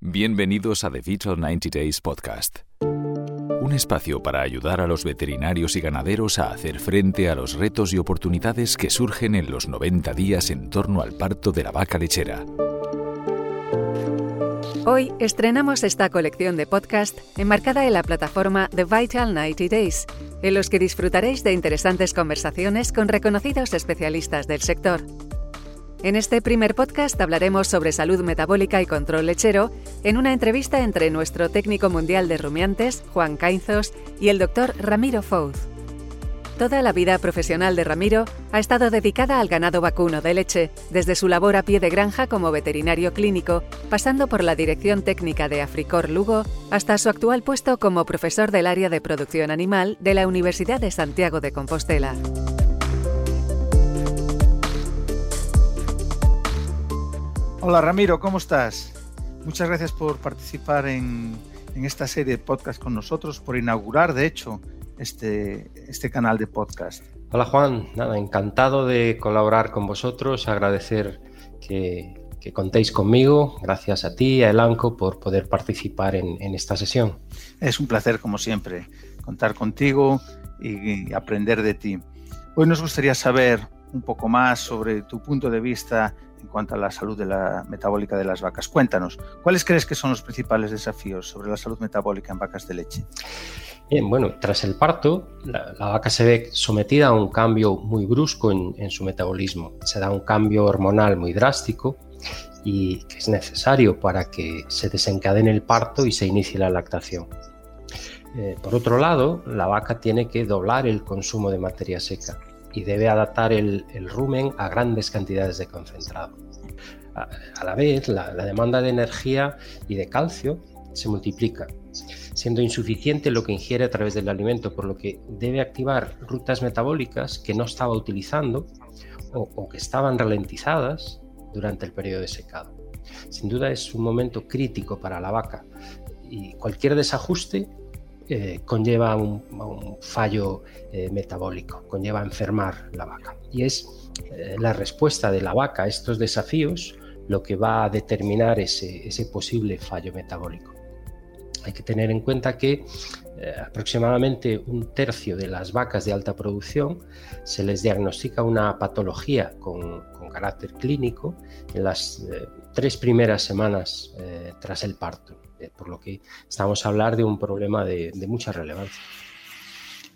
Bienvenidos a The Vital 90 Days Podcast. Un espacio para ayudar a los veterinarios y ganaderos a hacer frente a los retos y oportunidades que surgen en los 90 días en torno al parto de la vaca lechera. Hoy estrenamos esta colección de podcast enmarcada en la plataforma The Vital 90 Days, en los que disfrutaréis de interesantes conversaciones con reconocidos especialistas del sector. En este primer podcast hablaremos sobre salud metabólica y control lechero en una entrevista entre nuestro técnico mundial de rumiantes, Juan Cainzos, y el doctor Ramiro Fouz. Toda la vida profesional de Ramiro ha estado dedicada al ganado vacuno de leche, desde su labor a pie de granja como veterinario clínico, pasando por la dirección técnica de Africor Lugo, hasta su actual puesto como profesor del área de producción animal de la Universidad de Santiago de Compostela. Hola Ramiro, ¿cómo estás? Muchas gracias por participar en, esta serie de podcast con nosotros, por inaugurar, de hecho, este, este canal de podcast. Hola Juan, nada, encantado de colaborar con vosotros, agradecer que, contéis conmigo, gracias a ti, a Elanco, por poder participar en, en esta sesión. Es un placer, como siempre, contar contigo y aprender de ti. Hoy nos gustaría saber un poco más sobre tu punto de vista en cuanto a la salud metabólica de las vacas. Cuéntanos, ¿cuáles crees que son los principales desafíos sobre la salud metabólica en vacas de leche? Bien, bueno, tras el parto, la, vaca se ve sometida a un cambio muy brusco en, su metabolismo. Se da un cambio hormonal muy drástico y que es necesario para que se desencadene el parto y se inicie la lactación. Eh, por otro lado, la vaca tiene que doblar el consumo de materia seca y debe adaptar el, rumen a grandes cantidades de concentrado. A, la vez, la, demanda de energía y de calcio se multiplica, siendo insuficiente lo que ingiere a través del alimento, por lo que debe activar rutas metabólicas que no estaba utilizando o, o que estaban ralentizadas durante el periodo de secado. Sin duda es un momento crítico para la vaca y cualquier desajuste eh, conlleva un, fallo eh, metabólico, conlleva enfermar la vaca. Y es eh, la respuesta de la vaca a estos desafíos lo que va a determinar ese, ese posible fallo metabólico. Hay que tener en cuenta que aproximadamente un tercio de las vacas de alta producción se les diagnostica una patología con, con carácter clínico en las tres primeras semanas tras el parto. Eh, por lo que estamos a hablar de un problema de, mucha relevancia.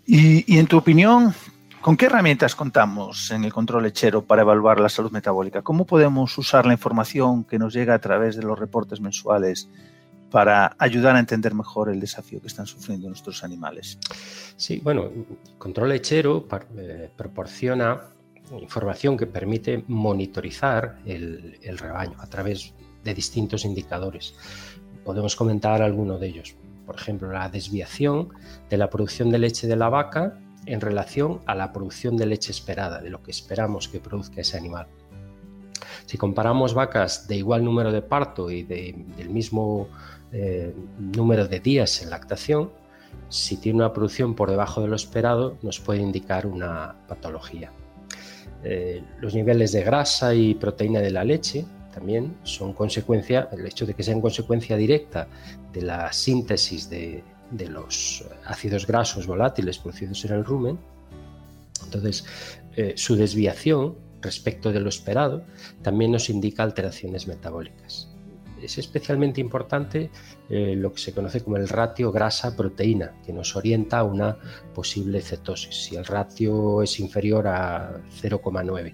Y, en tu opinión, ¿con qué herramientas contamos en el control lechero para evaluar la salud metabólica? ¿Cómo podemos usar la información que nos llega a través de los reportes mensuales para ayudar a entender mejor el desafío que están sufriendo nuestros animales? Sí, bueno, el control lechero eh, proporciona información que permite monitorizar el, rebaño a través de distintos indicadores podemos comentar alguno de ellos. Por ejemplo, la desviación de la producción de leche de la vaca en relación a la producción de leche esperada, de lo que esperamos que produzca ese animal. Si comparamos vacas de igual número de parto y del mismo eh, número de días en lactación, si tiene una producción por debajo de lo esperado, nos puede indicar una patología. Eh, los niveles de grasa y proteína de la leche también son consecuencia, el hecho de que sean consecuencia directa de la síntesis de, los ácidos grasos volátiles producidos en el rumen. Entonces, eh, su desviación respecto de lo esperado también nos indica alteraciones metabólicas. Es especialmente importante eh, lo que se conoce como el ratio grasa-proteína, que nos orienta a una posible cetosis. Si el ratio es inferior a 0,9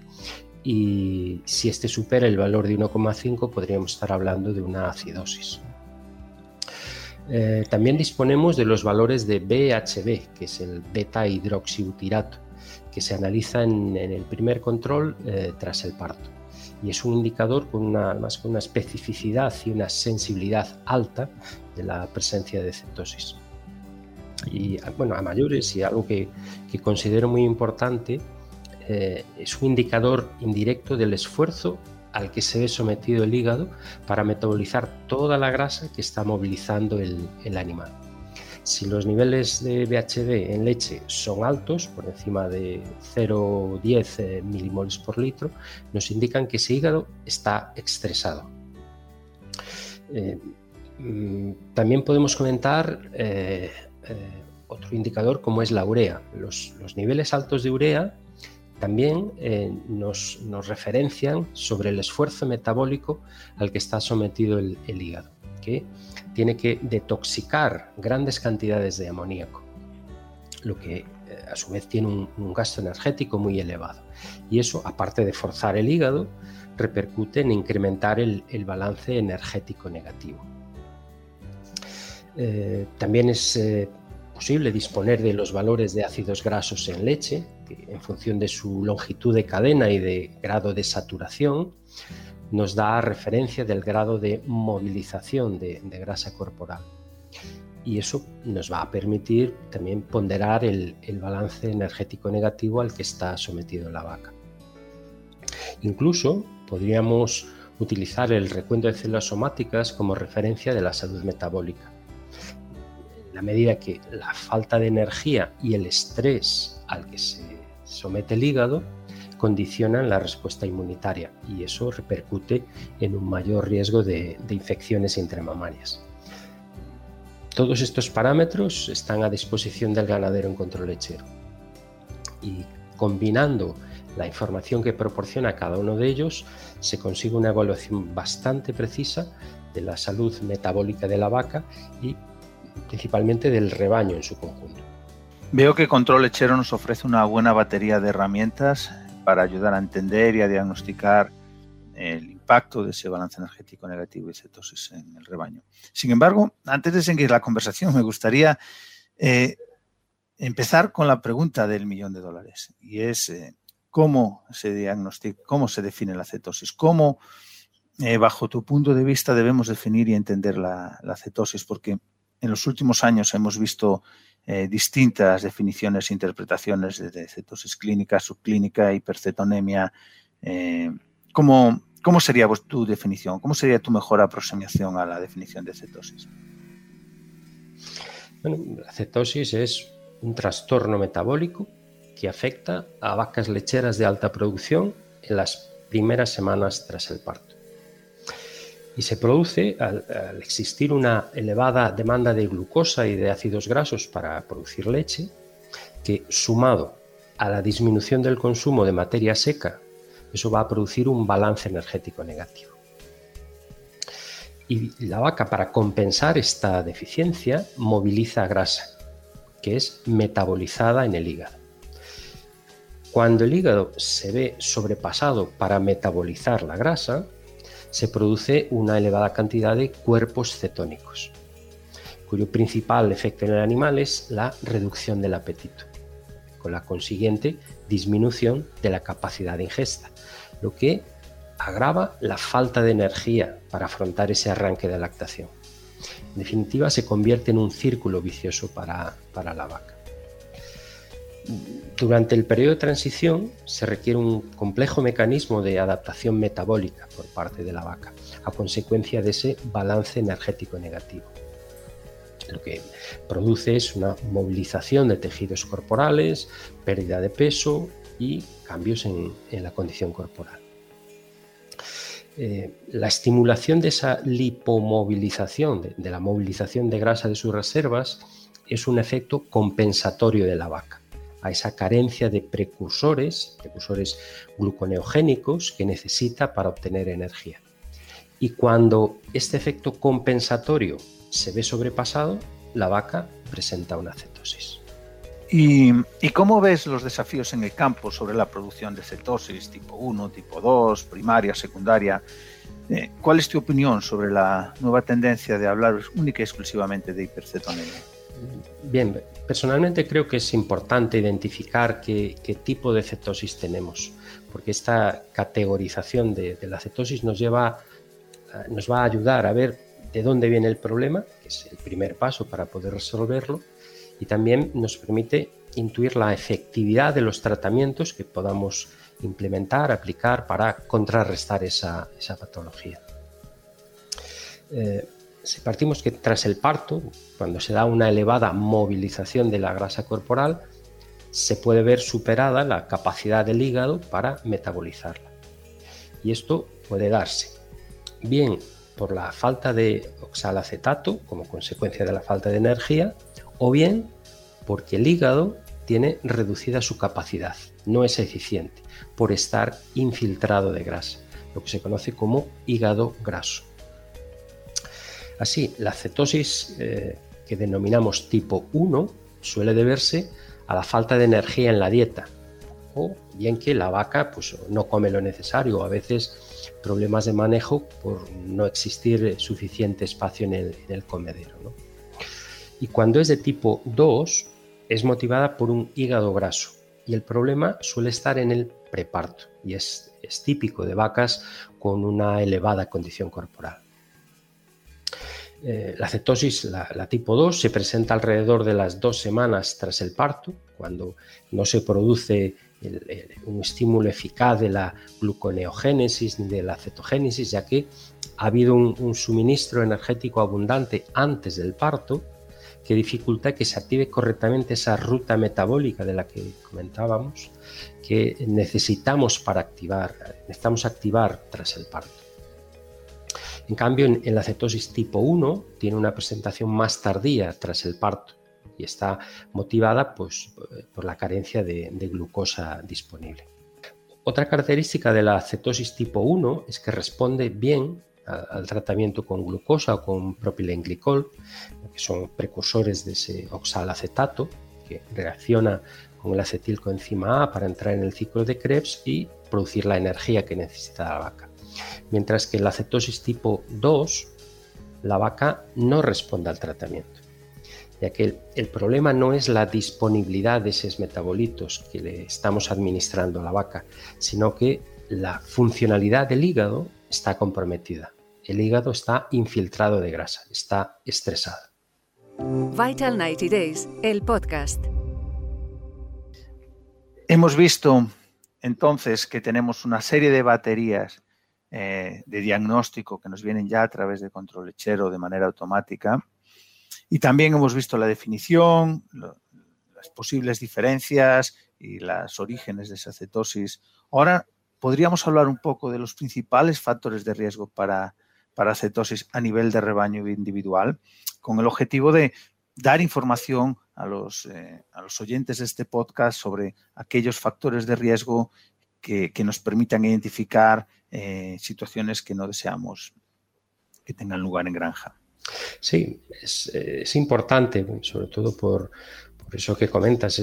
y si este supera el valor de 1,5 podríamos estar hablando de una acidosis. Eh, también disponemos de los valores de BHB, que es el beta hidroxibutirato, que se analiza en, el primer control eh, tras el parto. Y es un indicador con una, más con una especificidad y una sensibilidad alta de la presencia de cetosis. Y bueno, a mayores, y algo que, que considero muy importante, eh, es un indicador indirecto del esfuerzo al que se ve sometido el hígado para metabolizar toda la grasa que está movilizando el, animal. Si los niveles de BHD en leche son altos, por encima de 0,10 eh, milimoles por litro, nos indican que ese hígado está estresado. Eh, Mm, también podemos comentar eh, otro indicador como es la urea. Los, niveles altos de urea también eh, nos, referencian sobre el esfuerzo metabólico al que está sometido el, hígado, tiene que detoxicar grandes cantidades de amoníaco, lo que a su vez tiene un, gasto energético muy elevado. Y eso, aparte de forzar el hígado, repercute en incrementar el balance energético negativo. Eh, también es eh, posible disponer de los valores de ácidos grasos en leche, en función de su longitud de cadena y de grado de saturación, nos da referencia del grado de movilización de, grasa corporal. Y eso nos va a permitir también ponderar el, el balance energético negativo al que está sometido la vaca. Incluso podríamos utilizar el recuento de células somáticas como referencia de la salud metabólica la medida que la falta de energía y el estrés al que se somete el hígado condicionan la respuesta inmunitaria y eso repercute en un mayor riesgo de, infecciones intramamarias. Todos estos parámetros están a disposición del ganadero en control lechero y combinando la información que proporciona cada uno de ellos se consigue una evaluación bastante precisa de la salud metabólica de la vaca y principalmente del rebaño en su conjunto. Veo que Control Lechero nos ofrece una buena batería de herramientas para ayudar a entender y a diagnosticar el impacto de ese balance energético negativo y cetosis en el rebaño. Sin embargo, antes de seguir la conversación, me gustaría eh, empezar con la pregunta del millón de dólares y es eh, cómo se diagnostica, cómo se define la cetosis, cómo, eh, bajo tu punto de vista, debemos definir y entender la, la cetosis, porque en los últimos años hemos visto eh, distintas definiciones e interpretaciones de cetosis clínica, subclínica, hipercetonemia. Eh, ¿cómo, sería tu definición? ¿Cómo sería tu mejor aproximación a la definición de cetosis? Bueno, la cetosis es un trastorno metabólico que afecta a vacas lecheras de alta producción en las primeras semanas tras el parto y se produce al, existir una elevada demanda de glucosa y de ácidos grasos para producir leche, que sumado a la disminución del consumo de materia seca, eso va a producir un balance energético negativo. Y la vaca, para compensar esta deficiencia, moviliza grasa, que es metabolizada en el hígado. Cuando el hígado se ve sobrepasado para metabolizar la grasa, se produce una elevada cantidad de cuerpos cetónicos, cuyo principal efecto en el animal es la reducción del apetito, con la consiguiente disminución de la capacidad de ingesta, lo que agrava la falta de energía para afrontar ese arranque de lactación. En definitiva, se convierte en un círculo vicioso para, para la vaca. Durante el periodo de transición se requiere un complejo mecanismo de adaptación metabólica por parte de la vaca, a consecuencia de ese balance energético negativo. Lo que produce es una movilización de tejidos corporales, pérdida de peso y cambios en, la condición corporal. Eh, la estimulación de esa lipomovilización, de la movilización de grasa de sus reservas, es un efecto compensatorio de la vaca a esa carencia de precursores, precursores gluconeogénicos que necesita para obtener energía. Y cuando este efecto compensatorio se ve sobrepasado, la vaca presenta una cetosis. ¿Y, cómo ves los desafíos en el campo sobre la producción de cetosis tipo 1, tipo 2, primaria, secundaria? Eh, ¿Cuál es tu opinión sobre la nueva tendencia de hablar única y exclusivamente de hipercetonemia? Bien, personalmente creo que es importante identificar qué, tipo de cetosis tenemos, porque esta categorización de, la cetosis nos lleva, eh, nos va a ayudar a ver de dónde viene el problema, que es el primer paso para poder resolverlo, y también nos permite intuir la efectividad de los tratamientos que podamos implementar, aplicar para contrarrestar esa, patología. Eh, si partimos que tras el parto, cuando se da una elevada movilización de la grasa corporal, se puede ver superada la capacidad del hígado para metabolizarla. Y esto puede darse bien por la falta de oxalacetato como consecuencia de la falta de energía o bien porque el hígado tiene reducida su capacidad, no es eficiente por estar infiltrado de grasa, lo que se conoce como hígado graso. Así, la cetosis eh, que denominamos tipo 1 suele deberse a la falta de energía en la dieta o bien que la vaca pues, no come lo necesario a veces problemas de manejo por no existir suficiente espacio en el, comedero. Y cuando es de tipo 2 es motivada por un hígado graso y el problema suele estar en el preparto y es, es típico de vacas con una elevada condición corporal. Eh, la cetosis, la, tipo 2, se presenta alrededor de las dos semanas tras el parto, cuando no se produce un estímulo eficaz de la gluconeogénesis ni de la cetogénesis, ya que ha habido un, suministro energético abundante antes del parto que dificulta que se active correctamente esa ruta metabólica de la que comentábamos, que necesitamos para activar, necesitamos activar tras el parto. En cambio, en, la cetosis tipo 1 tiene una presentación más tardía tras el parto y está motivada pues, por la carencia de, glucosa disponible. Otra característica de la cetosis tipo 1 es que responde bien al tratamiento con glucosa o con propilenglicol, que son precursores de ese oxalacetato, que reacciona con el acetilcoenzima A para entrar en el ciclo de Krebs y producir la energía que necesita la vaca. Mientras que en la cetosis tipo 2, la vaca no responde al tratamiento, ya que el, problema no es la disponibilidad de esos metabolitos que le estamos administrando a la vaca, sino que la funcionalidad del hígado está comprometida. El hígado está infiltrado de grasa, está estresado. Vital 90 Days, el podcast. Hemos visto entonces que tenemos una serie de baterías eh, de diagnóstico que nos vienen ya a través de control lechero de manera automática. Y también hemos visto la definición, las posibles diferencias y los orígenes de esa cetosis. Ahora podríamos hablar un poco de los principales factores de riesgo para, para cetosis a nivel de rebaño individual, con el objetivo de dar información a los, eh, a los oyentes de este podcast sobre aquellos factores de riesgo que, nos permitan identificar eh, situaciones que no deseamos que tengan lugar en granja. Sí, es, importante, sobre todo por, eso que comentas,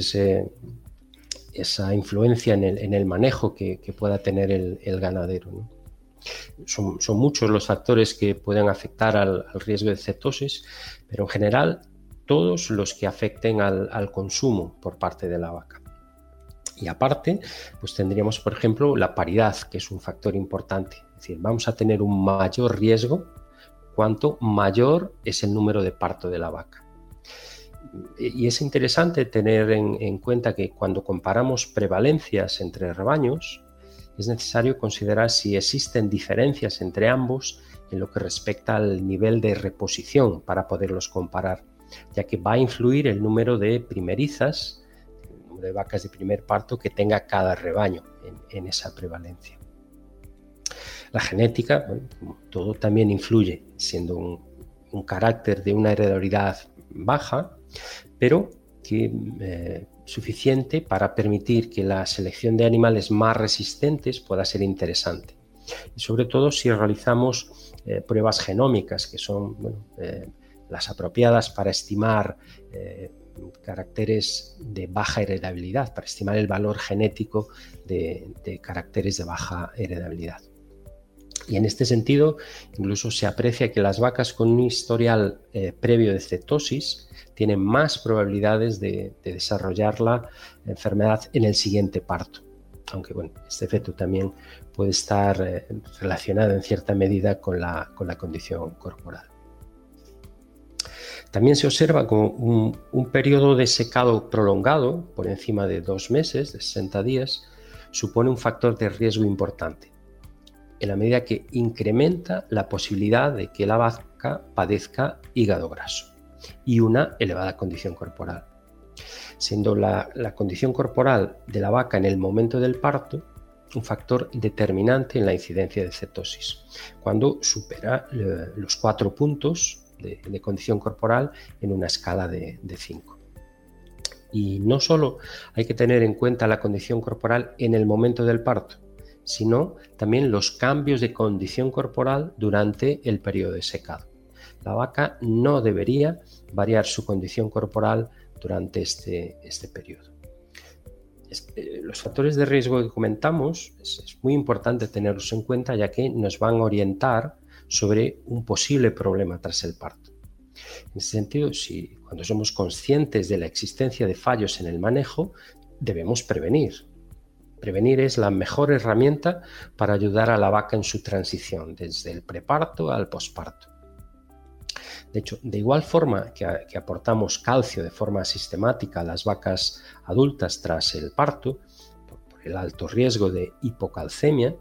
esa influencia en el, manejo que, pueda tener el, ganadero. Son, muchos los factores que pueden afectar al, riesgo de cetosis, pero en general todos los que afecten al consumo por parte de la vaca. Y aparte, pues tendríamos, por ejemplo, la paridad, que es un factor importante. Es decir, vamos a tener un mayor riesgo cuanto mayor es el número de parto de la vaca. Y es interesante tener en, cuenta que cuando comparamos prevalencias entre rebaños, es necesario considerar si existen diferencias entre ambos en lo que respecta al nivel de reposición para poderlos comparar, ya que va a influir el número de primerizas de vacas de primer parto que tenga cada rebaño en, esa prevalencia. La genética, todo también influye, siendo un, carácter de una heredabilidad baja, pero que eh, suficiente para permitir que la selección de animales más resistentes pueda ser interesante. Y sobre todo si realizamos eh, pruebas genómicas, que son eh, las apropiadas para estimar caracteres de baja heredabilidad, para estimar el valor genético de, caracteres de baja heredabilidad. Y en este sentido, incluso se aprecia que las vacas con un historial eh, previo de cetosis tienen más probabilidades de, desarrollar la enfermedad en el siguiente parto. Aunque bueno, este efecto también puede estar eh, relacionado en cierta medida con la condición corporal. También se observa como un, periodo de secado prolongado, por encima de dos meses, de 60 días, supone un factor de riesgo importante, en la medida que incrementa la posibilidad de que la vaca padezca hígado graso y una elevada condición corporal. Siendo la, condición corporal de la vaca en el momento del parto un factor determinante en la incidencia de cetosis, cuando supera eh, los cuatro puntos de, condición corporal en una escala de 5. Y no solo hay que tener en cuenta la condición corporal en el momento del parto, sino también los cambios de condición corporal durante el periodo de secado. La vaca no debería variar su condición corporal durante este, este periodo. Eh, los factores de riesgo que comentamos es, muy importante tenerlos en cuenta ya que nos van a orientar sobre un posible problema tras el parto. En ese sentido, si cuando somos conscientes de la existencia de fallos en el manejo, debemos prevenir. Prevenir es la mejor herramienta para ayudar a la vaca en su transición, desde el preparto al posparto. De hecho, de igual forma que, aportamos calcio de forma sistemática a las vacas adultas tras el parto, el alto riesgo de hipocalcemia,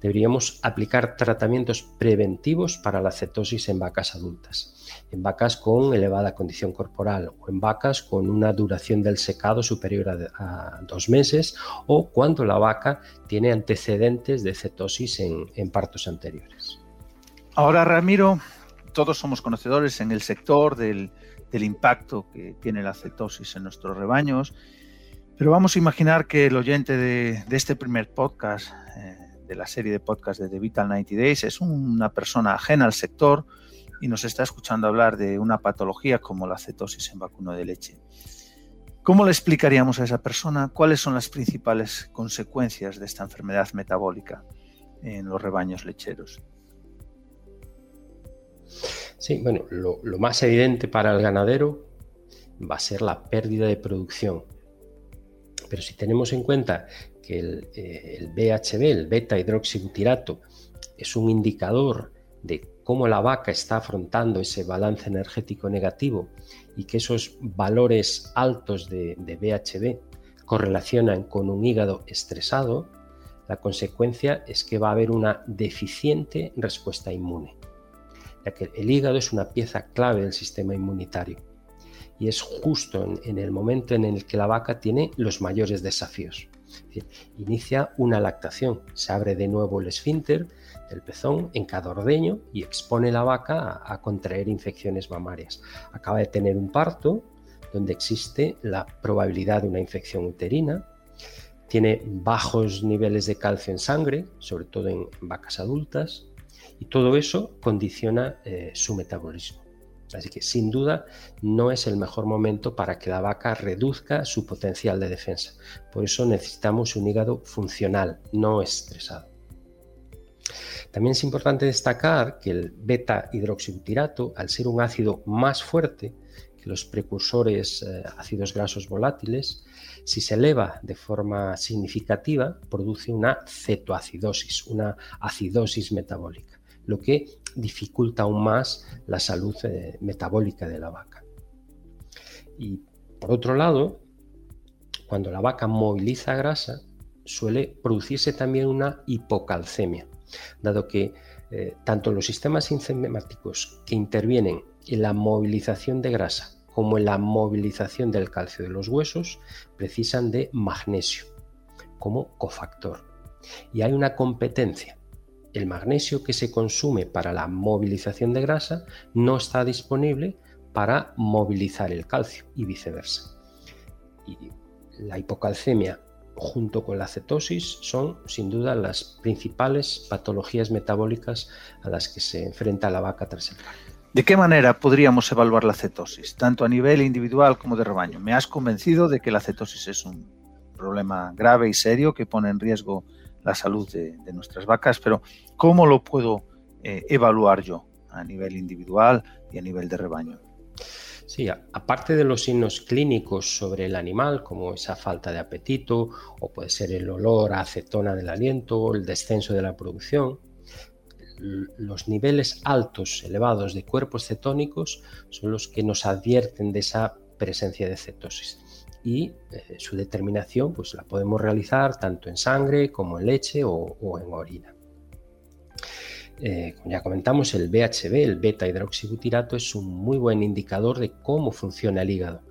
deberíamos aplicar tratamientos preventivos para la cetosis en vacas adultas, en vacas con elevada condición corporal o en vacas con una duración del secado superior a, dos meses o cuando la vaca tiene antecedentes de cetosis en partos anteriores. Ahora, Ramiro, todos somos conocedores en el sector del, impacto que tiene la cetosis en nuestros rebaños, pero vamos a imaginar que el oyente de, este primer podcast, eh, de la serie de podcast de The Vital 90 Days, es una persona ajena al sector y nos está escuchando hablar de una patología como la cetosis en vacuno de leche. ¿Cómo le explicaríamos a esa persona cuáles son las principales consecuencias de esta enfermedad metabólica en los rebaños lecheros? Sí, bueno, lo, más evidente para el ganadero va a ser la pérdida de producción. Pero si tenemos en cuenta que el, eh, BHB, el beta hidroxibutirato, es un indicador de cómo la vaca está afrontando ese balance energético negativo y que esos valores altos de, de BHB correlacionan con un hígado estresado, la consecuencia es que va a haber una deficiente respuesta inmune ya que el hígado es una pieza clave del sistema inmunitario y es justo en, el momento en el que la vaca tiene los mayores desafíos. inicia una lactación, se abre de nuevo el esfínter del pezón en cada ordeño y expone la vaca a, contraer infecciones mamarias. Acaba de tener un parto donde existe la probabilidad de una infección uterina, tiene bajos niveles de calcio en sangre, sobre todo en vacas adultas, y todo eso condiciona eh, su metabolismo. Así que sin duda no es el mejor momento para que la vaca reduzca su potencial de defensa. Por eso necesitamos un hígado funcional, no estresado. También es importante destacar que el beta hidroxibutirato, al ser un ácido más fuerte que los precursores eh, ácidos grasos volátiles, si se eleva de forma significativa, produce una cetoacidosis, una acidosis metabólica lo que dificulta aún más la salud eh, metabólica de la vaca. Y por otro lado, cuando la vaca moviliza grasa, suele producirse también una hipocalcemia, dado que eh, tanto los sistemas enzimáticos que intervienen en la movilización de grasa como en la movilización del calcio de los huesos precisan de magnesio como cofactor. Y hay una competencia el magnesio que se consume para la movilización de grasa no está disponible para movilizar el calcio y viceversa. La hipocalcemia junto con la cetosis son sin duda las principales patologías metabólicas a las que se enfrenta la vaca tras el ¿De qué manera podríamos evaluar la cetosis, tanto a nivel individual como de rebaño? Me has convencido de que la cetosis es un problema grave y serio que pone en riesgo la salud de, nuestras vacas, pero ¿cómo lo puedo eh, evaluar yo a nivel individual y a nivel de rebaño? Sí, aparte de los signos clínicos sobre el animal, como esa falta de apetito, o puede ser el olor a acetona del aliento, el descenso de la producción, los niveles altos, elevados de cuerpos cetónicos son los que nos advierten de esa presencia de cetosis y eh, su determinación pues la podemos realizar tanto en sangre como en leche o, en orina. Eh, como ya comentamos, el BHB, el beta hidroxibutirato, es un muy buen indicador de cómo funciona el hígado.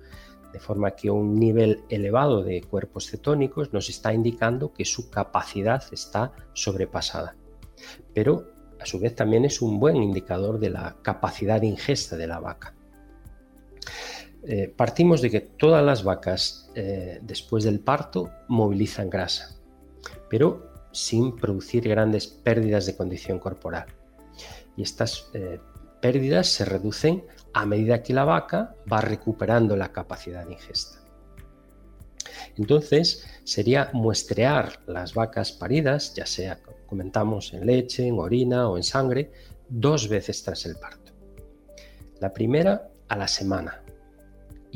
de forma que un nivel elevado de cuerpos cetónicos nos está indicando que su capacidad está sobrepasada. Pero a su vez también es un buen indicador de la capacidad de ingesta de la vaca. Eh, partimos de que todas las vacas eh, después del parto movilizan grasa, pero sin producir grandes pérdidas de condición corporal. Y estas eh, pérdidas se reducen a medida que la vaca va recuperando la capacidad de ingesta. Entonces, sería muestrear las vacas paridas, ya sea, comentamos, en leche, en orina o en sangre, dos veces tras el parto. La primera a la semana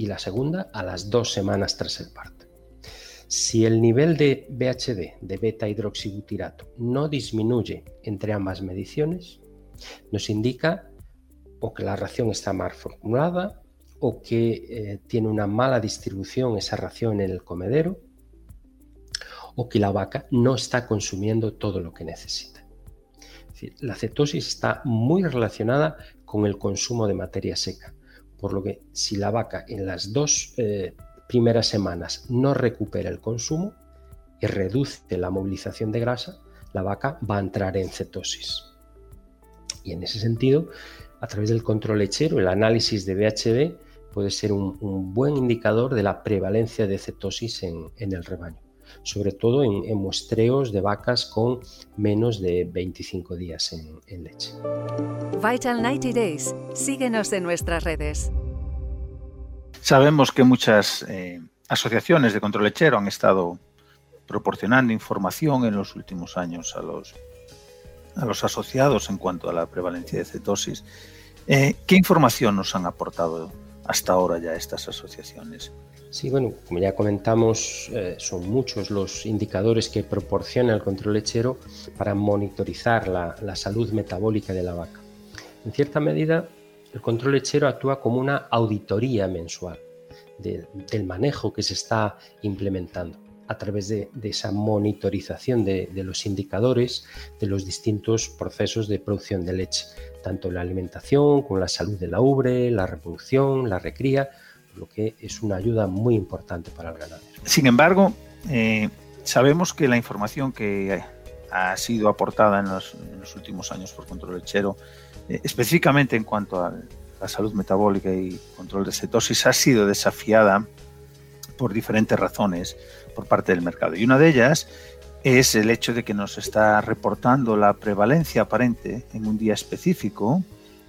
y la segunda a las dos semanas tras el parto. Si el nivel de BHD, de beta hidroxibutirato, no disminuye entre ambas mediciones, nos indica o que la ración está mal formulada o que eh, tiene una mala distribución esa ración en el comedero o que la vaca no está consumiendo todo lo que necesita. la cetosis está muy relacionada con el consumo de materia seca, por lo que si la vaca en las dos eh, primeras semanas no recupera el consumo y reduce la movilización de grasa, la vaca va a entrar en cetosis. Y en ese sentido, a través del control lechero, el análisis de BHB puede ser un, buen indicador de la prevalencia de cetosis en, el rebaño, sobre todo en, muestreos de vacas con menos de 25 días en, leche. Vital 90 Days. Síguenos en nuestras redes. Sabemos que muchas eh, asociaciones de control lechero han estado proporcionando información en los últimos años a los a los asociados en cuanto a la prevalencia de cetosis. Eh, ¿Qué información nos han aportado hasta ahora ya estas asociaciones? Sí, bueno, como ya comentamos, eh, son muchos los indicadores que proporciona el control lechero para monitorizar la, salud metabólica de la vaca. En cierta medida, el control lechero actúa como una auditoría mensual del manejo que se está implementando a través de, esa monitorización de, los indicadores de los distintos procesos de producción de leche, tanto la alimentación como la salud de la ubre, la reproducción, la recría, lo que es una ayuda muy importante para el ganadero. Sin embargo, eh, sabemos que la información que ha sido aportada en los, últimos años por control lechero, eh, específicamente en cuanto a la salud metabólica y control de cetosis, ha sido desafiada por diferentes razones por parte del mercado. Y una de ellas es el hecho de que nos está reportando la prevalencia aparente en un día específico,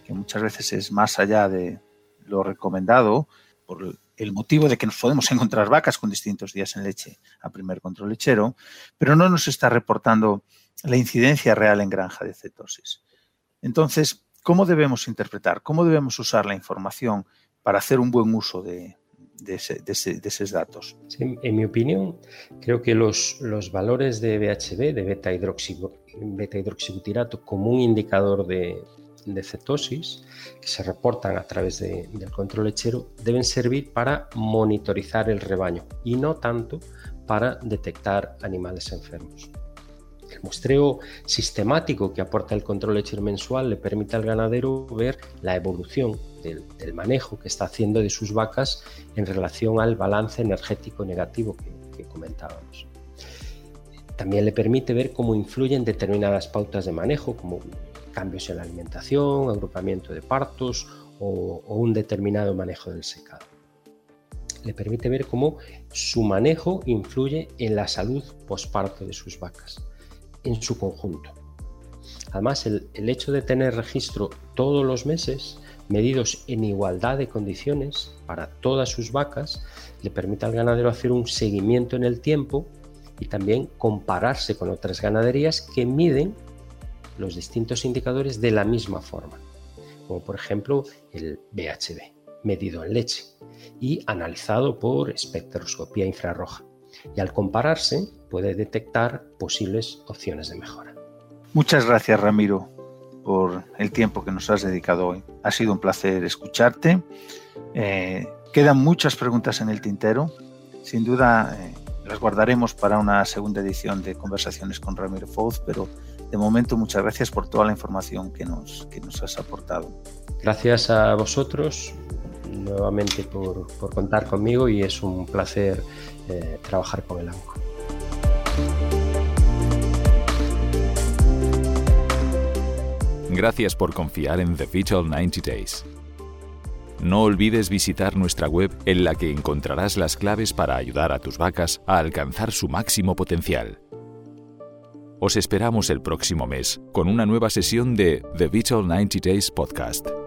que muchas veces es más allá de lo recomendado, por el motivo de que nos podemos encontrar vacas con distintos días en leche a primer control lechero, pero no nos está reportando la incidencia real en granja de cetosis. Entonces, ¿cómo debemos interpretar? ¿Cómo debemos usar la información para hacer un buen uso de, esos datos. en mi opinión, creo que los, los valores de BHB, de beta, hidroxibutirato, como un indicador de, cetosis que se reportan a través del control lechero deben servir para monitorizar el rebaño y no tanto para detectar animales enfermos. El muestreo sistemático que aporta el control lechero mensual le permite al ganadero ver la evolución del, manejo que está haciendo de sus vacas en relación al balance energético negativo que, comentábamos. También le permite ver cómo influyen determinadas pautas de manejo, como cambios en la alimentación, agrupamiento de partos o, un determinado manejo del secado. Le permite ver cómo su manejo influye en la salud posparto de sus vacas en su conjunto. Además, el, hecho de tener registro todos los meses, medidos en igualdad de condiciones para todas sus vacas, le permite al ganadero hacer un seguimiento en el tiempo y también compararse con otras ganaderías que miden los distintos indicadores de la misma forma, como por ejemplo el BHB, medido en leche y analizado por espectroscopía infrarroja y al compararse puede detectar posibles opciones de mejora. Muchas gracias Ramiro por el tiempo que nos has dedicado hoy. Ha sido un placer escucharte. Eh, quedan muchas preguntas en el tintero. Sin duda eh, las guardaremos para una segunda edición de Conversaciones con Ramiro Foz, pero de momento muchas gracias por toda la información que nos, que nos has aportado. Gracias a vosotros nuevamente por, contar conmigo y es un placer eh, trabajar con el ANCO. Gracias por confiar en The Vital 90 Days. No olvides visitar nuestra web en la que encontrarás las claves para ayudar a tus vacas a alcanzar su máximo potencial. Os esperamos el próximo mes con una nueva sesión de The Vital 90 Days Podcast.